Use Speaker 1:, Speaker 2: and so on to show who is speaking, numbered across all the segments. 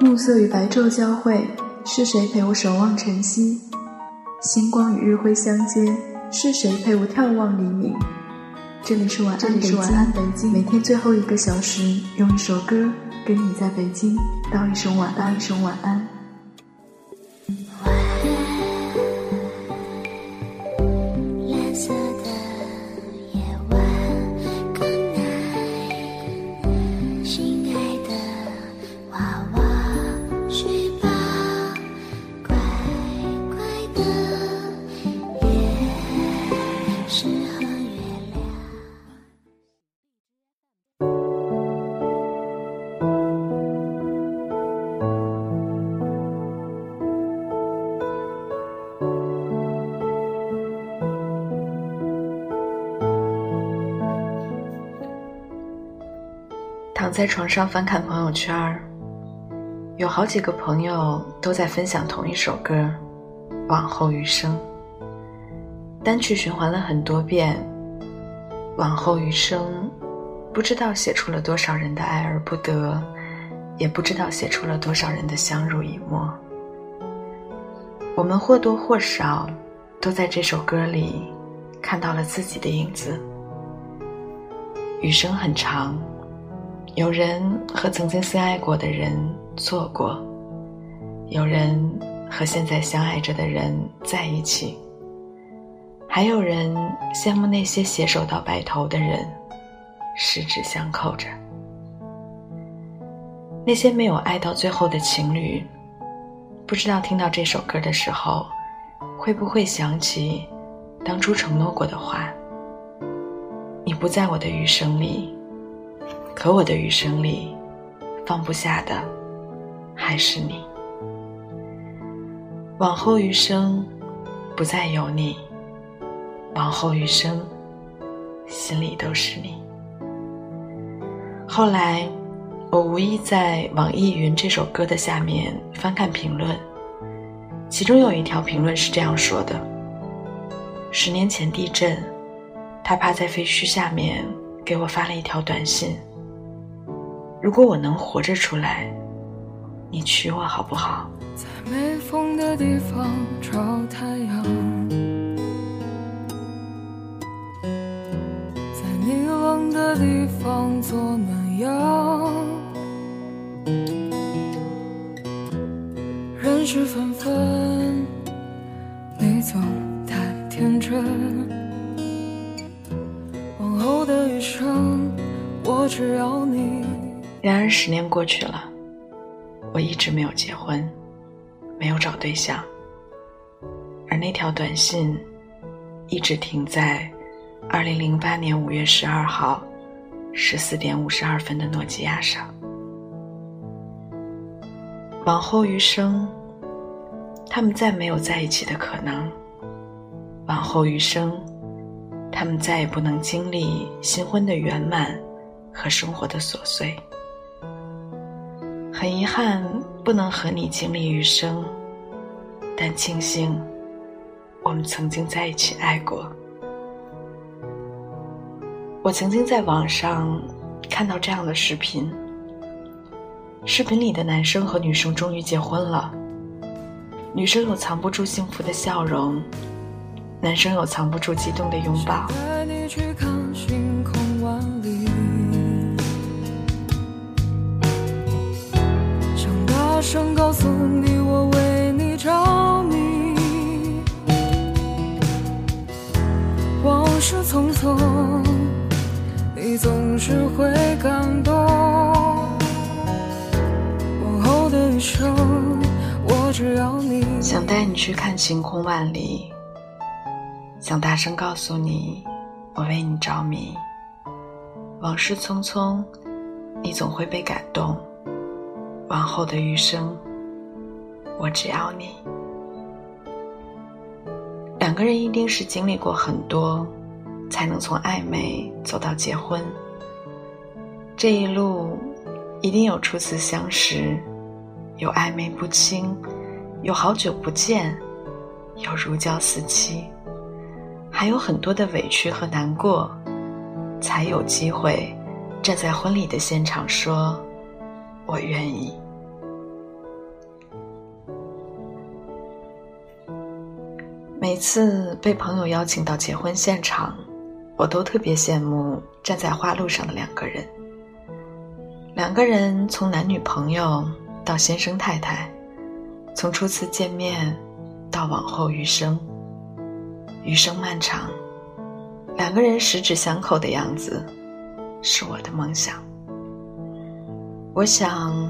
Speaker 1: 暮色与白昼交汇，是谁陪我守望晨曦？星光与日辉相接，是谁陪我眺望黎明？这里是晚安北京，每天最后一个小时，用一首歌跟你在北京道一声晚安，一声晚安。
Speaker 2: 是和月亮躺在床上翻看朋友圈有好几个朋友都在分享同一首歌《往后余生》。单曲循环了很多遍，《往后余生》不知道写出了多少人的爱而不得，也不知道写出了多少人的相濡以沫。我们或多或少都在这首歌里看到了自己的影子。余生很长。有人和曾经相爱过的人错过，有人和现在相爱着的人在一起，还有人羡慕那些携手到白头的人，十指相扣着。那些没有爱到最后的情侣，不知道听到这首歌的时候，会不会想起当初承诺过的话？你不在我的余生里。可我的余生里，放不下的还是你。往后余生，不再有你。往后余生，心里都是你。后来，我无意在网易云这首歌的下面翻看评论，其中有一条评论是这样说的：十年前地震，他趴在废墟下面给我发了一条短信。如果我能活着出来，你娶我好不好？
Speaker 3: 在没风的地方找太阳，的地方做暖阳。人事纷纷，你总太天真。往后的余生，我只要你。
Speaker 2: 然而十年过去了，我一直没有结婚，没有找对象，而那条短信一直停在二零零八年五月十二号十四点五十二分的诺基亚上。往后余生，他们再没有在一起的可能；往后余生，他们再也不能经历新婚的圆满和生活的琐碎。很遗憾不能和你经历余生，但庆幸我们曾经在一起爱过。我曾经在网上看到这样的视频，视频里的男生和女生终于结婚了，女生有藏不住幸福的笑容，男生有藏不住激动的拥抱。
Speaker 3: 声告诉你，我为你着迷。往事匆匆，你总是会感动。往后的余生，我只要你。
Speaker 2: 想带你去看晴空万里，想大声告诉你，我为你着迷。往事匆匆，你总会被感动。往后的余生，我只要你。两个人一定是经历过很多，才能从暧昧走到结婚。这一路一定有初次相识有暧昧不清有好久不见有如胶似漆。还有很多的委屈和难过才有机会站在婚礼的现场说我愿意每次被朋友邀请到结婚现场我都特别羡慕站在花路上的两个人。两个人从男女朋友到先生太太，从初次见面到往后余生，余生漫长，两个人十指相扣的样子，是我的梦想。我想，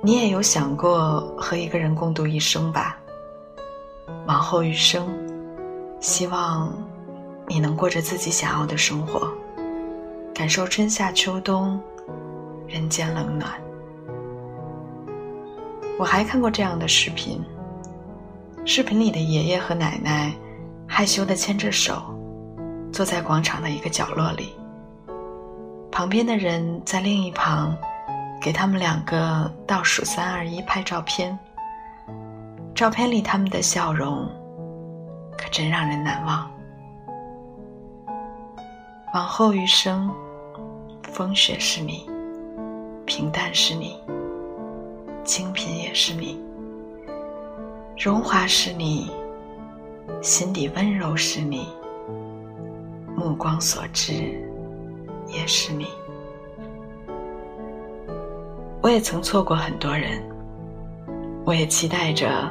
Speaker 2: 你也有想过和一个人共度一生吧？往后余生，希望你能过着自己想要的生活，感受春夏秋冬。人间冷暖。我还看过这样的视频，视频里的爷爷和奶奶害羞的牵着手，坐在广场的一个角落里，旁边的人在另一旁给他们两个倒数三二一拍照片。照片里他们的笑容，可真让人难忘。往后余生，风雪是你。平淡是你，清贫也是你，荣华是你，心底温柔是你，目光所至也是你。我也曾错过很多人，我也期待着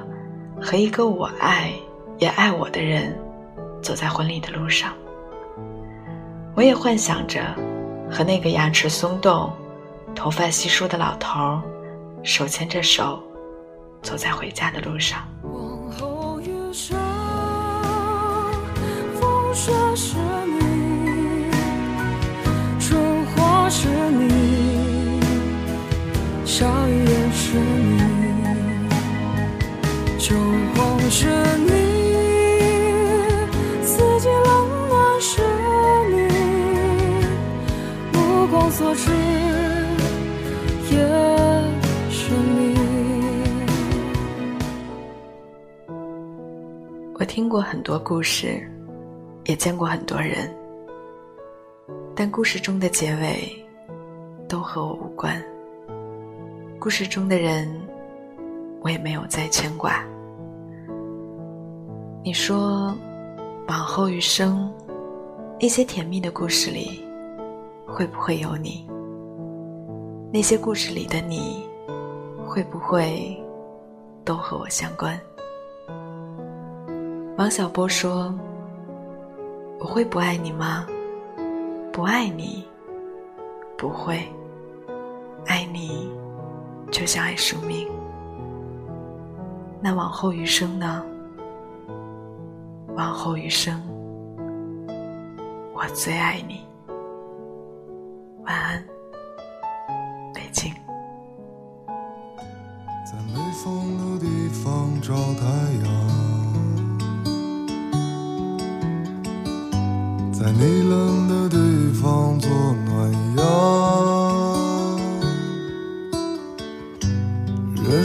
Speaker 2: 和一个我爱也爱我的人走在婚礼的路上，我也幻想着和那个牙齿松动。头发稀疏的老头儿，手牵着手，走在回家的路上。多故事，也见过很多人，但故事中的结尾都和我无关。故事中的人，我也没有再牵挂。你说，往后余生，一些甜蜜的故事里，会不会有你？那些故事里的你，会不会都和我相关？王小波说：“我会不爱你吗？不爱你，不会。爱你，就像爱生命。那往后余生呢？往后余生，我最爱你。晚安。”